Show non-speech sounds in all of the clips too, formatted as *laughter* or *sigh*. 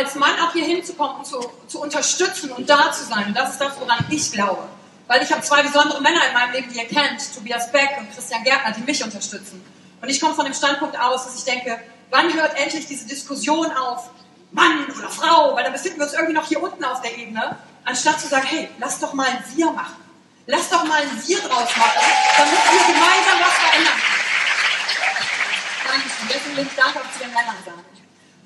Als Mann auch hier hinzukommen und zu, zu unterstützen und da zu sein, und das ist das, woran ich glaube. Weil ich habe zwei besondere Männer in meinem Leben, die ihr kennt, Tobias Beck und Christian Gärtner, die mich unterstützen. Und ich komme von dem Standpunkt aus, dass ich denke, wann hört endlich diese Diskussion auf, Mann oder Frau, weil dann befinden wir uns irgendwie noch hier unten auf der Ebene, anstatt zu sagen, hey, lass doch mal ein Wir machen. Lass doch mal ein Wir draus machen, damit wir gemeinsam was verändern können. Dankeschön. Deswegen will ich Danke auch zu den Männern sagen.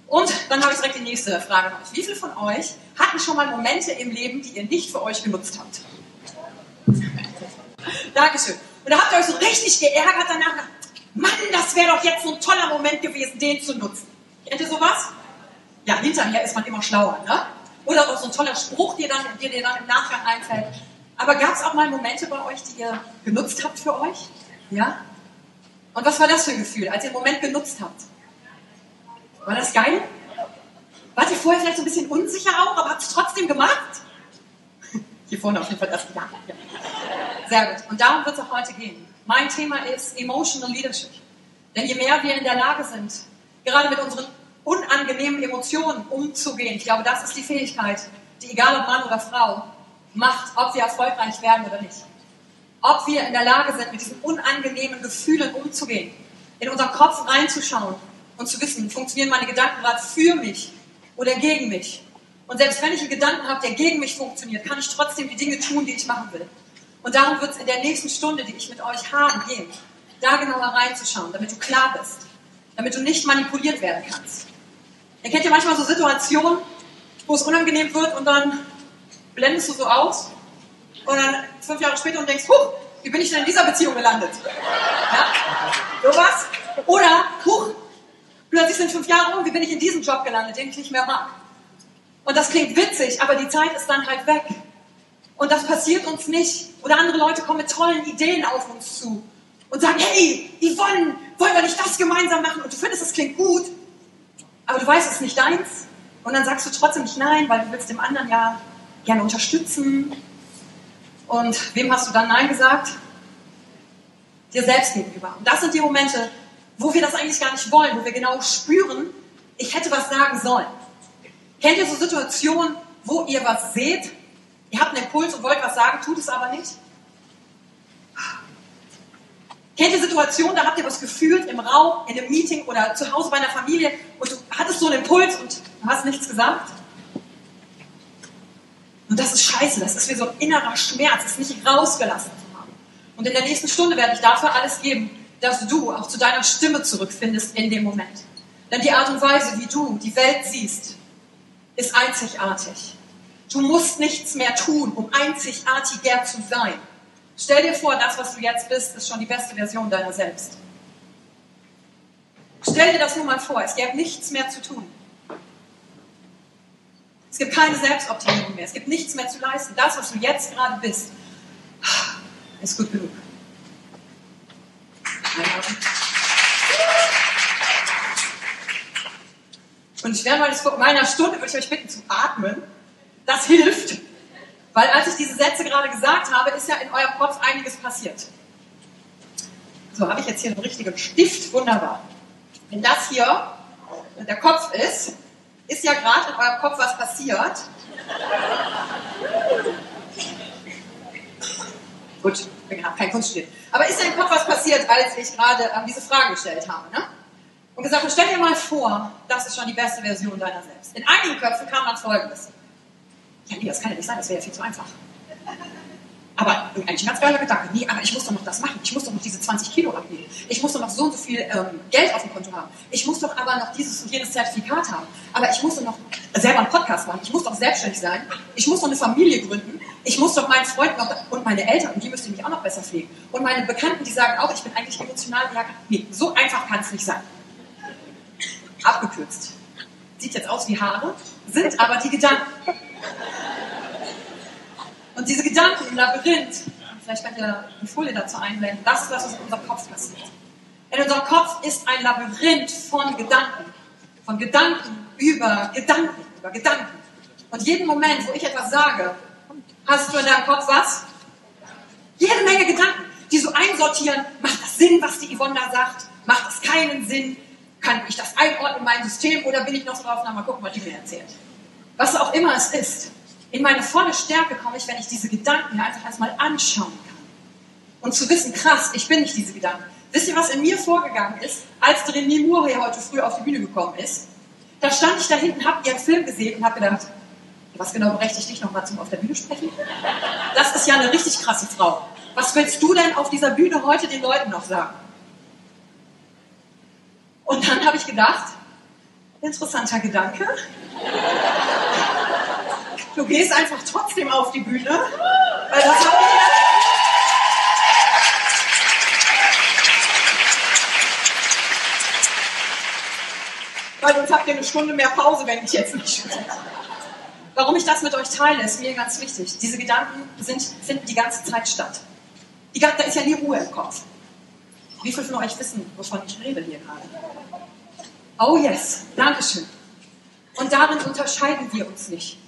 Und dann habe ich direkt die nächste Frage an euch. Wie viele von euch hatten schon mal Momente im Leben, die ihr nicht für euch genutzt habt? Dankeschön. Und da habt ihr euch so richtig geärgert danach. Mann, das wäre doch jetzt so ein toller Moment gewesen, den zu nutzen. Kennt ihr sowas? Ja, hinterher ist man immer schlauer, ne? Oder auch so ein toller Spruch, der, dann, dir dann im Nachgang einfällt. Aber gab es auch mal Momente bei euch, die ihr genutzt habt für euch? Ja? Und was war das für ein Gefühl, als ihr einen Moment genutzt habt? War das geil? Wart ihr vorher vielleicht so ein bisschen unsicher auch, aber habt es trotzdem gemacht? *laughs* Hier vorne auf jeden Fall das Ja. Sehr gut. Und darum wird es auch heute gehen. Mein Thema ist Emotional Leadership. Denn je mehr wir in der Lage sind, gerade mit unseren unangenehmen Emotionen umzugehen, ich glaube, das ist die Fähigkeit, die egal ob Mann oder Frau macht, ob wir erfolgreich werden oder nicht. Ob wir in der Lage sind, mit diesen unangenehmen Gefühlen umzugehen, in unseren Kopf reinzuschauen und zu wissen, funktionieren meine Gedanken gerade für mich oder gegen mich. Und selbst wenn ich einen Gedanken habe, der gegen mich funktioniert, kann ich trotzdem die Dinge tun, die ich machen will. Und darum wird es in der nächsten Stunde, die ich mit euch habe, gehen, da genauer reinzuschauen, damit du klar bist, damit du nicht manipuliert werden kannst. Ihr kennt ja manchmal so Situationen, wo es unangenehm wird und dann blendest du so aus und dann fünf Jahre später und denkst, huch, wie bin ich denn in dieser Beziehung gelandet? Ja? Sowas? Oder, huch, Plötzlich sind fünf Jahre um, wie bin ich in diesem Job gelandet, den ich nicht mehr mag. Und das klingt witzig, aber die Zeit ist dann halt weg. Und das passiert uns nicht. Oder andere Leute kommen mit tollen Ideen auf uns zu und sagen, hey, Yvonne, wollen wir nicht das gemeinsam machen? Und du findest, es klingt gut, aber du weißt, es ist nicht deins. Und dann sagst du trotzdem nicht nein, weil du willst dem anderen ja gerne unterstützen. Und wem hast du dann nein gesagt? Dir selbst gegenüber. Und das sind die Momente, wo wir das eigentlich gar nicht wollen, wo wir genau spüren, ich hätte was sagen sollen. Kennt ihr so Situationen, wo ihr was seht, ihr habt einen Impuls und wollt was sagen, tut es aber nicht? Kennt ihr Situationen, da habt ihr was gefühlt im Raum, in einem Meeting oder zu Hause bei einer Familie und du hattest so einen Impuls und du hast nichts gesagt? Und das ist scheiße, das ist wie so ein innerer Schmerz, es nicht rausgelassen zu haben. Und in der nächsten Stunde werde ich dafür alles geben, dass du auch zu deiner Stimme zurückfindest in dem Moment. Denn die Art und Weise, wie du die Welt siehst, ist einzigartig. Du musst nichts mehr tun, um einzigartiger zu sein. Stell dir vor, das, was du jetzt bist, ist schon die beste Version deiner selbst. Stell dir das nur mal vor, es gäbe nichts mehr zu tun. Es gibt keine Selbstoptimierung mehr, es gibt nichts mehr zu leisten. Das, was du jetzt gerade bist, ist gut genug. Und ich werde mal vor meiner Stunde, würde ich euch bitten zu atmen. Das hilft. Weil als ich diese Sätze gerade gesagt habe, ist ja in eurem Kopf einiges passiert. So, habe ich jetzt hier einen richtigen Stift? Wunderbar. Wenn das hier der Kopf ist, ist ja gerade in eurem Kopf was passiert. Gut, gerade kein Kunststück. Aber ist im Kopf was passiert, als ich gerade ähm, diese Frage gestellt habe. Ne? Und gesagt, stell dir mal vor, das ist schon die beste Version deiner selbst. In einigen Köpfen kam dann Folgendes. Ja, nee, das kann ja nicht sein, das wäre ja viel zu einfach. Aber eigentlich ein ganz geiler Gedanke. Nee, aber ich muss doch noch das machen. Ich muss doch noch diese 20 Kilo abnehmen. Ich muss doch noch so und so viel ähm, Geld auf dem Konto haben. Ich muss doch aber noch dieses und jenes Zertifikat haben. Aber ich muss doch noch selber einen Podcast machen. Ich muss doch selbstständig sein. Ich muss doch eine Familie gründen. Ich muss doch meinen Freund noch und meine Eltern, und die müsste mich auch noch besser pflegen. Und meine Bekannten, die sagen auch, ich bin eigentlich emotional. Ja, nee, so einfach kann es nicht sein. Abgekürzt. Sieht jetzt aus wie Haare, sind aber die Gedanken. Und diese Gedanken im Labyrinth, vielleicht könnt ihr eine Folie dazu einblenden, das ist das, was in unserem Kopf passiert. In unserem Kopf ist ein Labyrinth von Gedanken. Von Gedanken über Gedanken, über Gedanken. Und jeden Moment, wo ich etwas sage, hast du in deinem Kopf was? Jede Menge Gedanken, die so einsortieren. Macht das Sinn, was die Yvonne da sagt? Macht das keinen Sinn? Kann ich das einordnen in mein System oder bin ich noch drauf, na mal gucken, was die mir erzählt? Was auch immer es ist. In meine volle Stärke komme ich, wenn ich diese Gedanken einfach erstmal anschauen kann. Und zu wissen, krass, ich bin nicht diese Gedanken. Wisst ihr, was in mir vorgegangen ist, als René Moore heute früh auf die Bühne gekommen ist? Da stand ich da hinten, habe ihren Film gesehen und habe gedacht, was genau berechtigt dich nochmal zum auf der Bühne sprechen? Das ist ja eine richtig krasse Frau. Was willst du denn auf dieser Bühne heute den Leuten noch sagen? Und dann habe ich gedacht, interessanter Gedanke. Du gehst einfach trotzdem auf die Bühne, weil das habe ich Weil sonst habt ihr eine Stunde mehr Pause, wenn ich jetzt nicht spreche. Warum ich das mit euch teile, ist mir ganz wichtig. Diese Gedanken sind, finden die ganze Zeit statt. Die, da ist ja nie Ruhe im Kopf. Wie viele von euch wissen, wovon ich rede hier gerade? Oh yes, Dankeschön. Und darin unterscheiden wir uns nicht.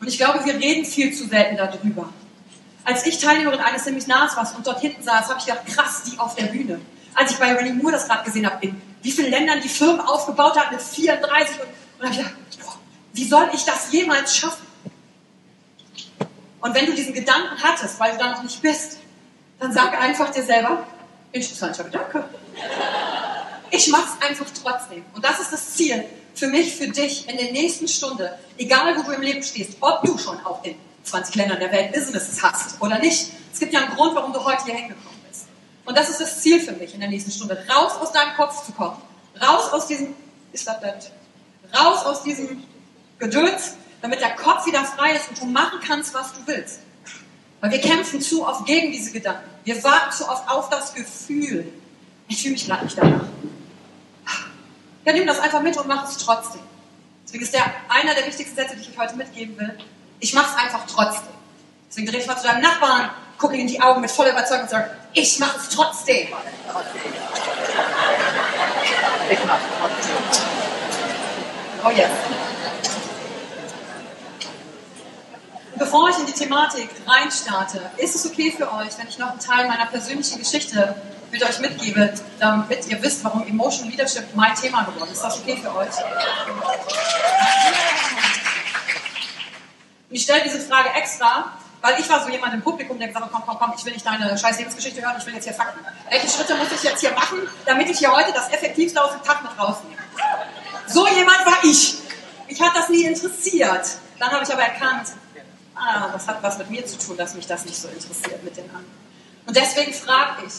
Und ich glaube, wir reden viel zu selten darüber. Als ich Teilnehmerin eines Seminars war und dort hinten saß, habe ich gedacht, krass, die auf der Bühne. Als ich bei Rennie Moore das gerade gesehen habe, in wie vielen Ländern die Firmen aufgebaut hat mit 34 und, und habe ich gedacht, wie soll ich das jemals schaffen? Und wenn du diesen Gedanken hattest, weil du da noch nicht bist, dann sag einfach dir selber, interessanter Gedanke. Ich mache es einfach trotzdem. Und das ist das Ziel für mich, für dich in der nächsten Stunde, egal wo du im Leben stehst, ob du schon auch in 20 Ländern der Welt Businesses hast oder nicht. Es gibt ja einen Grund, warum du heute hier hingekommen bist. Und das ist das Ziel für mich in der nächsten Stunde, raus aus deinem Kopf zu kommen, raus aus diesem, das das? Raus aus diesem Gedöns, damit der Kopf wieder frei ist und du machen kannst, was du willst. Weil wir kämpfen zu oft gegen diese Gedanken. Wir warten zu oft auf das Gefühl. Ich fühle mich gerade nicht danach. Ja, nimm das einfach mit und mach es trotzdem. Deswegen ist der einer der wichtigsten Sätze, die ich euch heute mitgeben will. Ich mache es einfach trotzdem. Deswegen dreh dich mal zu deinem Nachbarn, gucke ihn in die Augen mit voller Überzeugung und sag, ich mache es trotzdem. Ich mache es trotzdem. Oh yes. Bevor ich in die Thematik reinstarte, ist es okay für euch, wenn ich noch einen Teil meiner persönlichen Geschichte mit euch mitgebe, damit ihr wisst, warum Emotional Leadership mein Thema geworden ist. Ist das okay für euch? Ich stelle diese Frage extra, Weil ich war so jemand im Publikum, der gesagt hat, komm, komm, komm, ich will nicht deine scheiß Lebensgeschichte hören, ich will jetzt hier Fakten. Welche Schritte muss ich jetzt hier machen, damit ich hier heute das Effektivste aus dem Tag mit rausnehme? So jemand war ich. Mich hat das nie interessiert. Dann habe ich aber erkannt, ah, das hat was mit mir zu tun, dass mich das nicht so interessiert mit den anderen. Und deswegen frage ich,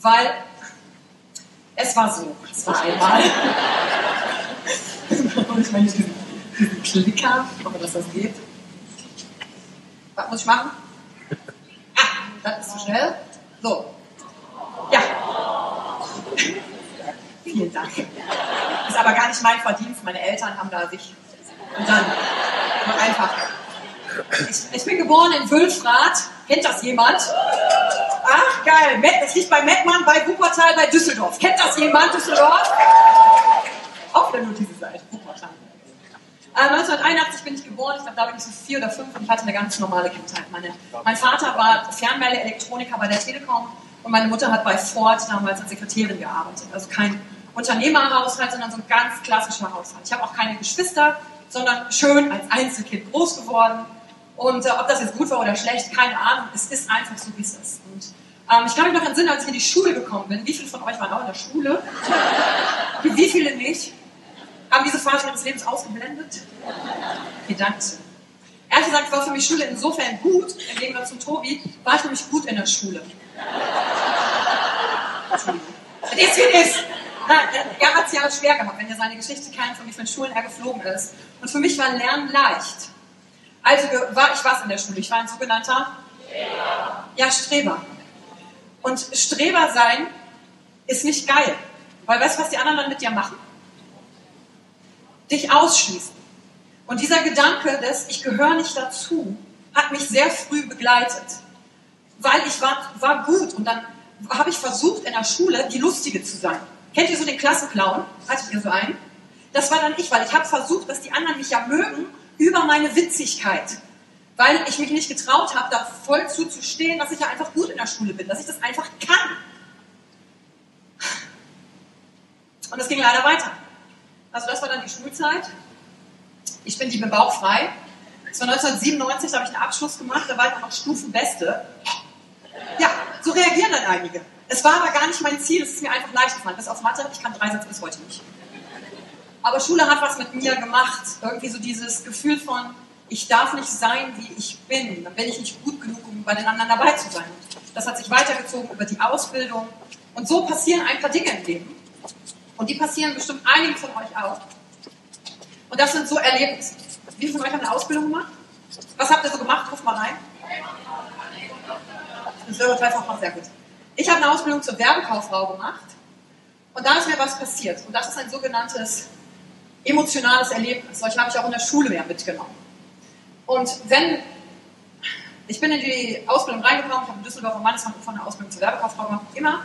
weil es war so, es war einmal. ich meine, diesen, diesen Klicker, hoffe, dass das geht. Was muss ich machen? Ah, das ist zu schnell. So. Ja. Vielen Dank. Ist aber gar nicht mein Verdienst. Meine Eltern haben da sich und dann einfach. Ich, ich bin geboren in Wülfrath. Kennt das jemand? Ach, geil. Das liegt bei Mettmann, bei Wuppertal, bei Düsseldorf. Kennt das jemand, Düsseldorf? Auf der Notizenseite, Wuppertal. Äh, 1981 bin ich geboren, ich glaube, da bin ich so vier oder fünf und ich hatte eine ganz normale Kindheit. Meine, mein Vater war Fernmeldeelektroniker bei der Telekom und meine Mutter hat bei Ford damals als Sekretärin gearbeitet. Also kein Unternehmerhaushalt, sondern so ein ganz klassischer Haushalt. Ich habe auch keine Geschwister, sondern schön als Einzelkind groß geworden. Und äh, ob das jetzt gut war oder schlecht, keine Ahnung. Es ist einfach so, wie es ist. Und ähm, ich kann mich noch entsinnen, als ich in die Schule gekommen bin. Wie viele von euch waren auch in der Schule? *laughs* wie viele nicht? Haben diese Phase ihres Lebens ausgeblendet? Okay. Ehrlich gesagt war für mich Schule insofern gut, im Gegensatz zum Tobi, war ich nämlich gut in der Schule. Das ist. Er hat es ja schwer gehabt, wenn ihr seine Geschichte kennt, von wie vielen Schulen er geflogen ist. Und für mich war Lernen leicht. Also war ich was in der Schule? Ich war ein sogenannter Streber. Ja, Streber. Und Streber sein ist nicht geil. Weil weißt du, was die anderen dann mit dir machen? Dich ausschließen. Und dieser Gedanke des Ich gehöre nicht dazu hat mich sehr früh begleitet. Weil ich war, war gut und dann habe ich versucht in der Schule die Lustige zu sein. Kennt ihr so den Klassenclown? Hattet ihr so einen? Das war dann ich, weil ich habe versucht, dass die anderen mich ja mögen über meine Witzigkeit. Weil ich mich nicht getraut habe, da voll zuzustehen, dass ich ja einfach gut in der Schule bin, dass ich das einfach kann. Und das ging leider weiter. Also das war dann die Schulzeit. Ich bin die mit Bauch frei. Das war 1997, da habe ich einen Abschluss gemacht, da war ich noch Stufenbeste. Ja, so reagieren dann einige. Es war aber gar nicht mein Ziel, es ist mir einfach leicht gefallen. Bis auf Mathe, ich kann Dreisatz bis heute nicht. Aber Schule hat was mit mir gemacht. Irgendwie so dieses Gefühl von, ich darf nicht sein, wie ich bin. Dann bin ich nicht gut genug, um bei den anderen dabei zu sein. Das hat sich weitergezogen über die Ausbildung. Und so passieren ein paar Dinge im Leben. Und die passieren bestimmt einigen von euch auch. Und das sind so Erlebnisse. Wie viele von euch haben eine Ausbildung gemacht? Was habt ihr so gemacht? Ruf mal rein. Das ist sehr gut. Ich habe eine Ausbildung zur Werbekauffrau gemacht und da ist mir was passiert. Und das ist ein sogenanntes emotionales Erlebnis. Solche habe ich auch in der Schule mehr mitgenommen. Und wenn, ich bin in die Ausbildung reingekommen, ich habe in Düsseldorf am Mannesmann von der Ausbildung zur Werbekauffrau gemacht, immer,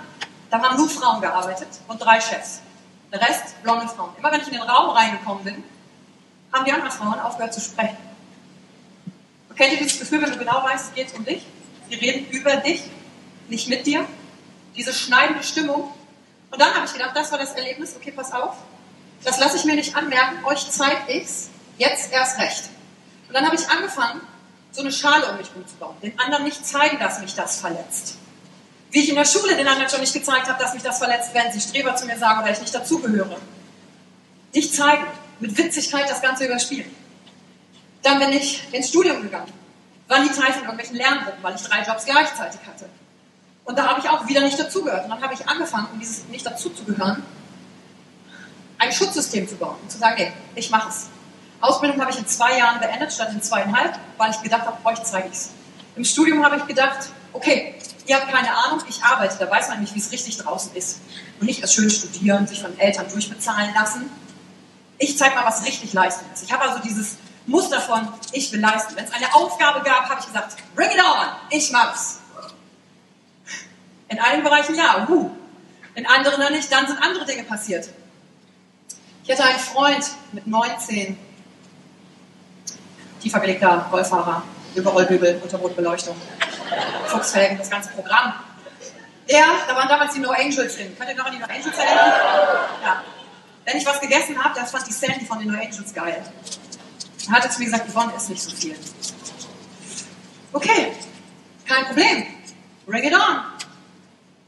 da haben nur Frauen gearbeitet und drei Chefs. Der Rest blonde Frauen. Immer wenn ich in den Raum reingekommen bin, haben die anderen Frauen aufgehört zu sprechen. Und kennt ihr dieses Gefühl, wenn du genau weißt, es geht um dich? Die reden über dich, nicht mit dir diese schneidende Stimmung. Und dann habe ich gedacht, das war das Erlebnis, okay, pass auf, das lasse ich mir nicht anmerken, euch zeige ich's, jetzt erst recht. Und dann habe ich angefangen, so eine Schale um mich umzubauen, den anderen nicht zeigen, dass mich das verletzt. Wie ich in der Schule den anderen schon nicht gezeigt habe, dass mich das verletzt, wenn sie Streber zu mir sagen oder ich nicht dazugehöre. Nicht zeigen, mit Witzigkeit das Ganze überspielen. Dann bin ich ins Studium gegangen. War nie Teil von irgendwelchen Lerngruppen, weil ich drei Jobs gleichzeitig hatte. Und da habe ich auch wieder nicht dazugehört. Und dann habe ich angefangen, um dieses nicht dazuzugehören, ein Schutzsystem zu bauen und zu sagen, nee, ich mache es. Ausbildung habe ich in zwei Jahren beendet, statt in zweieinhalb, weil ich gedacht habe, euch zeige ich es. Im Studium habe ich gedacht, okay, ihr habt keine Ahnung, ich arbeite, da weiß man nämlich, wie es richtig draußen ist. Und nicht das schön studieren, sich von Eltern durchbezahlen lassen. Ich zeige mal, was richtig Leistung ist. Ich habe also dieses Muster von, ich will leisten. Wenn es eine Aufgabe gab, habe ich gesagt, bring it on, ich mach's. In einigen Bereichen ja, uh. in anderen dann nicht, dann sind andere Dinge passiert. Ich hatte einen Freund mit 19, tiefer gelegter Rollfahrer, Überrollbügel unter Rotbeleuchtung, Fuchsfelgen, das ganze Programm. Der, da waren damals die No Angels drin. Könnt ihr noch an die No Angels erinnern? Ja. Wenn ich was gegessen habe, das fand die Sandy von den No Angels geil. Er hatte zu mir gesagt, Yvonne isst nicht so viel. Okay, kein Problem. Bring it on.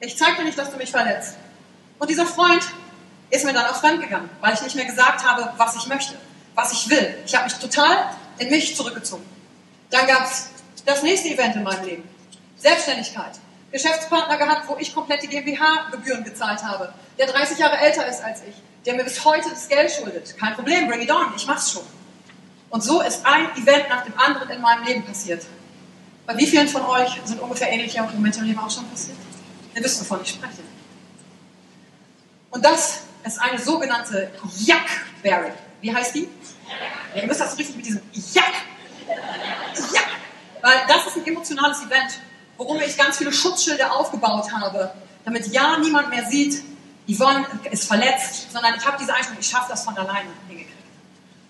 Ich zeig dir nicht, dass du mich verletzt. Und dieser Freund ist mir dann auch fremd gegangen, weil ich nicht mehr gesagt habe, was ich möchte, was ich will. Ich habe mich total in mich zurückgezogen. Dann gab es das nächste Event in meinem Leben. Selbstständigkeit. Geschäftspartner gehabt, wo ich komplett die GmbH-Gebühren gezahlt habe, der 30 Jahre älter ist als ich, der mir bis heute das Geld schuldet. Kein Problem, bring it on, ich mach's schon. Und so ist ein Event nach dem anderen in meinem Leben passiert. Bei wie vielen von euch sind ungefähr ähnliche Momente im Leben auch schon passiert? Ihr wisst, wovon ich spreche. Und das ist eine sogenannte Jackberry. Wie heißt die? Ihr müsst das richtig mit diesem Jack. Jack. Weil das ist ein emotionales Event, worum ich ganz viele Schutzschilder aufgebaut habe, damit ja niemand mehr sieht, Yvonne ist verletzt, sondern ich habe diese Einstellung, ich schaffe das von alleine hingekriegt.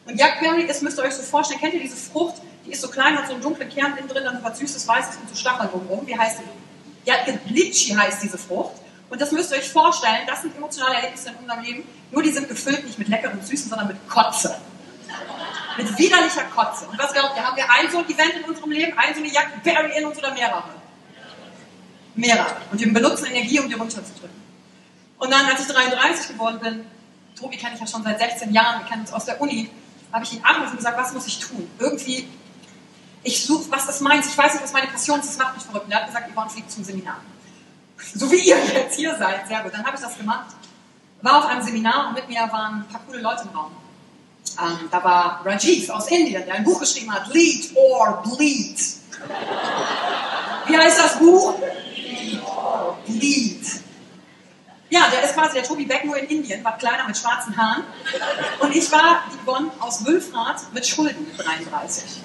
Und Jackberry ist, müsst ihr euch so vorstellen, kennt ihr diese Frucht, die ist so klein, hat so einen dunklen Kern innen drin, dann was süßes, weißes und so Stacheln drumherum. Wie heißt die? Ja, Litchi heißt diese Frucht. Und das müsst ihr euch vorstellen, das sind emotionale Erlebnisse in unserem Leben, nur die sind gefüllt nicht mit leckerem Süßen, sondern mit Kotze. Mit widerlicher Kotze. Und was glaubt ihr, haben wir ein so ein Event in unserem Leben, ein so eine Jackberry in uns oder mehrere? Mehrere. Und wir benutzen Energie, um die runterzudrücken. Und dann, als ich 33 geworden bin, Tobi kenne ich ja schon seit 16 Jahren, wir kennen uns aus der Uni, habe ich ihn angerufen und gesagt, was muss ich tun? Irgendwie, ich suche, was das meint, ich weiß nicht, was meine Passion ist, das macht mich verrückt. Und er hat gesagt, Yvonne fliegt zum Seminar. So wie ihr jetzt hier seid, sehr gut. Dann habe ich das gemacht. War auf einem Seminar und mit mir waren ein paar coole Leute im Raum. Ähm, da war Rajiv aus Indien, der ein Buch geschrieben hat, Lead or Bleed. Wie heißt das Buch? Lead or Bleed. Ja, der ist quasi der Tobi Beck nur in Indien, war kleiner mit schwarzen Haaren. Und ich war die Bonn aus Wülfrath mit Schulden 33.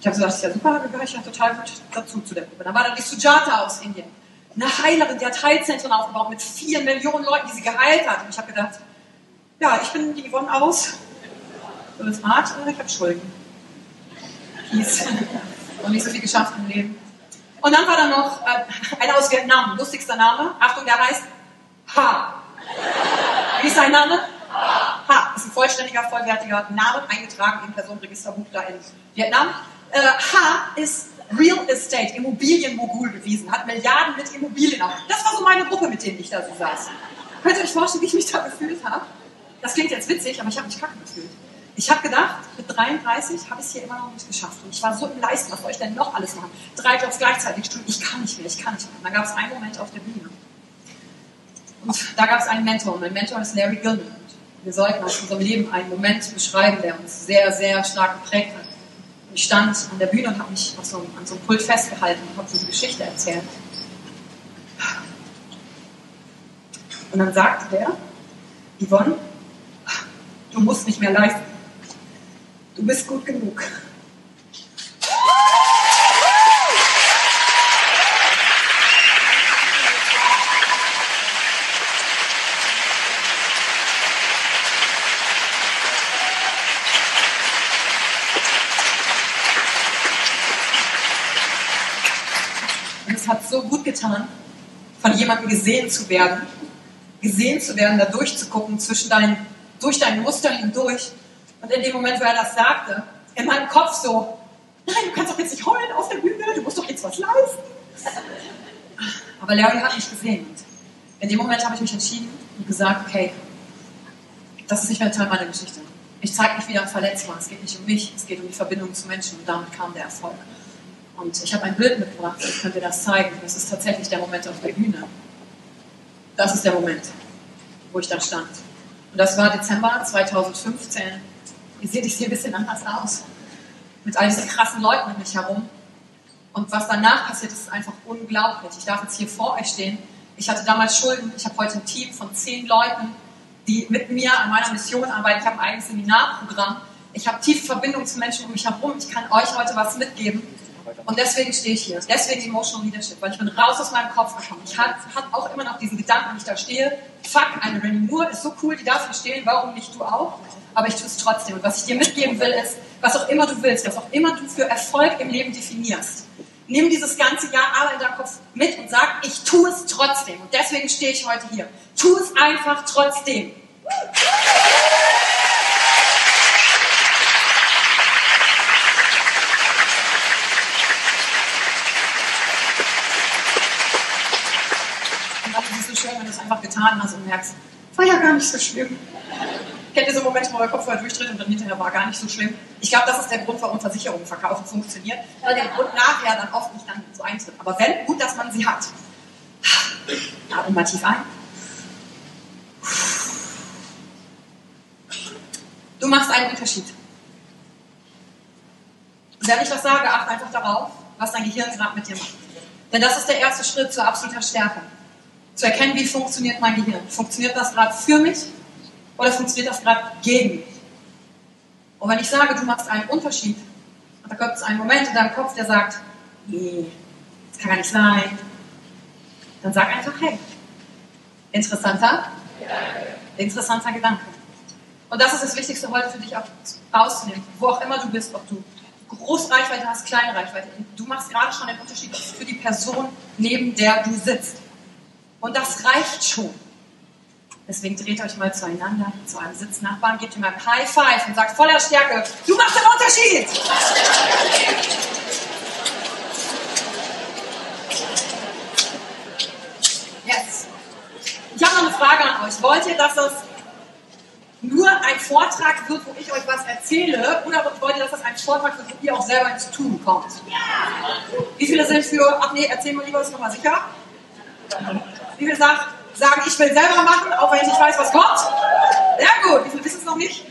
Ich habe so gedacht, ja super, gehöre ich ja total gut dazu zu der Gruppe. Dann war da die Sujata aus Indien. Eine Heilerin, die hat Heilzentren aufgebaut mit vier Millionen Leuten, die sie geheilt hat. Und ich habe gedacht, ja, ich bin die Yvonne aus und ich habe Schulden. Hieß. *laughs* Und nicht so viel geschafft im Leben. Und dann war da noch äh, einer aus Vietnam, lustigster Name. Achtung, der heißt Ha. Wie ist sein Name? Ha. Ist ein vollständiger, vollwertiger Name, eingetragen im Personenregisterbuch da in Vietnam. Äh, ha ist Real Estate, Immobilienmogul gewesen, hat Milliarden mit Immobilien auf. Das war so meine Gruppe, mit denen ich da so saß. Könnt ihr euch vorstellen, wie ich mich da gefühlt habe? Das klingt jetzt witzig, aber ich habe mich kacke gefühlt. Ich habe gedacht, mit 33 habe ich es hier immer noch nicht geschafft. Und ich war so im Leisten, was soll ich denn noch alles machen? Drei Jobs gleichzeitig, ich kann nicht mehr, ich kann nicht mehr. Und dann gab es einen Moment auf der Bühne. Und da gab es einen Mentor. Und mein Mentor ist Larry Gilman. Wir sollten aus unserem Leben einen Moment beschreiben, der uns sehr, sehr stark geprägt hat. Ich stand an der Bühne und habe mich so, an so einem Pult festgehalten und habe so die Geschichte erzählt. Und dann sagte der, Yvonne, du musst nicht mehr leisten. Du bist gut genug. hat so gut getan, von jemandem gesehen zu werden, gesehen zu werden, da durchzugucken, zwischen deinen, durch dein Muster hindurch. Und in dem Moment, wo er das sagte, in meinem Kopf so, nein, du kannst doch jetzt nicht heulen auf der Bühne, du musst doch jetzt was leisten. Aber Larry hat mich gesehen. Und in dem Moment habe ich mich entschieden und gesagt, okay, das ist nicht mehr Teil meiner Geschichte. Ich zeige mich wieder verletzbar. Es geht nicht um mich, es geht um die Verbindung zu Menschen und damit kam der Erfolg. Und ich habe ein Bild mitgebracht, ich könnte das zeigen. Das ist tatsächlich der Moment auf der Bühne. Das ist der Moment, wo ich da stand. Und das war Dezember 2015. Ihr seht, ich sehe ein bisschen anders aus. Mit all diesen krassen Leuten um mich herum. Und was danach passiert, ist einfach unglaublich. Ich darf jetzt hier vor euch stehen. Ich hatte damals Schulden. Ich habe heute ein Team von zehn Leuten, die mit mir an meiner Mission arbeiten. Ich habe ein eigenes Seminarprogramm. Ich habe tiefe Verbindungen zu Menschen um mich herum. Ich kann euch heute was mitgeben. Und deswegen stehe ich hier. Deswegen Emotional Leadership, weil ich bin raus aus meinem Kopf gekommen. Ich habe auch immer noch diesen Gedanken, wenn ich da stehe, fuck, eine Rennie Moore ist so cool, die darf hier stehen, warum nicht du auch? Aber ich tue es trotzdem. Und was ich dir mitgeben will, ist, was auch immer du willst, was auch immer du für Erfolg im Leben definierst, nimm dieses ganze Jahr alle in deinem Kopf mit und sag, ich tue es trotzdem. Und deswegen stehe ich heute hier. Tu es einfach trotzdem. Und dann ist es so schön, wenn du es einfach getan hast und merkst, war ja gar nicht so schlimm. Kennt ihr so Momente, wo der Kopf vorher durchdreht und dann hinterher war gar nicht so schlimm? Ich glaube, das ist der Grund, warum Versicherungen verkaufen funktioniert, weil der Grund nachher dann oft nicht dann so eintritt. Aber wenn, gut, dass man sie hat. Atmen mal tief ein. Du machst einen Unterschied. Wenn ich das sage, achte einfach darauf, was dein Gehirn gerade mit dir macht. Denn das ist der erste Schritt zur absoluter Stärke. Zu erkennen, wie funktioniert mein Gehirn. Funktioniert das gerade für mich oder funktioniert das gerade gegen mich? Und wenn ich sage, du machst einen Unterschied, und da kommt es einen Moment in deinem Kopf, der sagt, nee, das kann gar nicht sein, dann sag einfach, hey, interessanter, interessanter Gedanke. Und das ist das Wichtigste heute für dich auch rauszunehmen, wo auch immer du bist, ob du Großreichweite hast, kleine Reichweite. Du machst gerade schon den Unterschied für die Person, neben der du sitzt. Und das reicht schon. Deswegen dreht euch mal zueinander, zu einem Sitznachbarn, gebt ihm ein High Five und sagt voller Stärke, du machst den Unterschied! Yes. Ich habe noch eine Frage an euch. Wollt ihr, dass das nur ein Vortrag wird, wo ich euch was erzähle, oder wollt ihr, dass das ein Vortrag wird, wo ihr auch selber ins Tun kommt? Wie viele sind für, ach nee, erzähl mal lieber, ist nochmal sicher? Wie viele sagen, ich will selber machen, auch wenn ich nicht weiß, was kommt? Sehr gut. Wie viele wissen es noch nicht?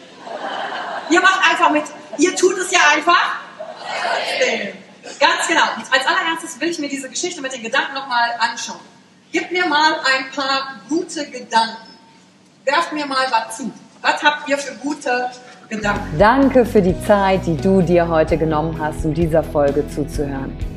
Ihr macht einfach mit. Ihr tut es ja einfach. Ganz genau. Als allererstes will ich mir diese Geschichte mit den Gedanken nochmal anschauen. Gib mir mal ein paar gute Gedanken. Werft mir mal was zu. Was habt ihr für gute Gedanken? Danke für die Zeit, die du dir heute genommen hast, um dieser Folge zuzuhören.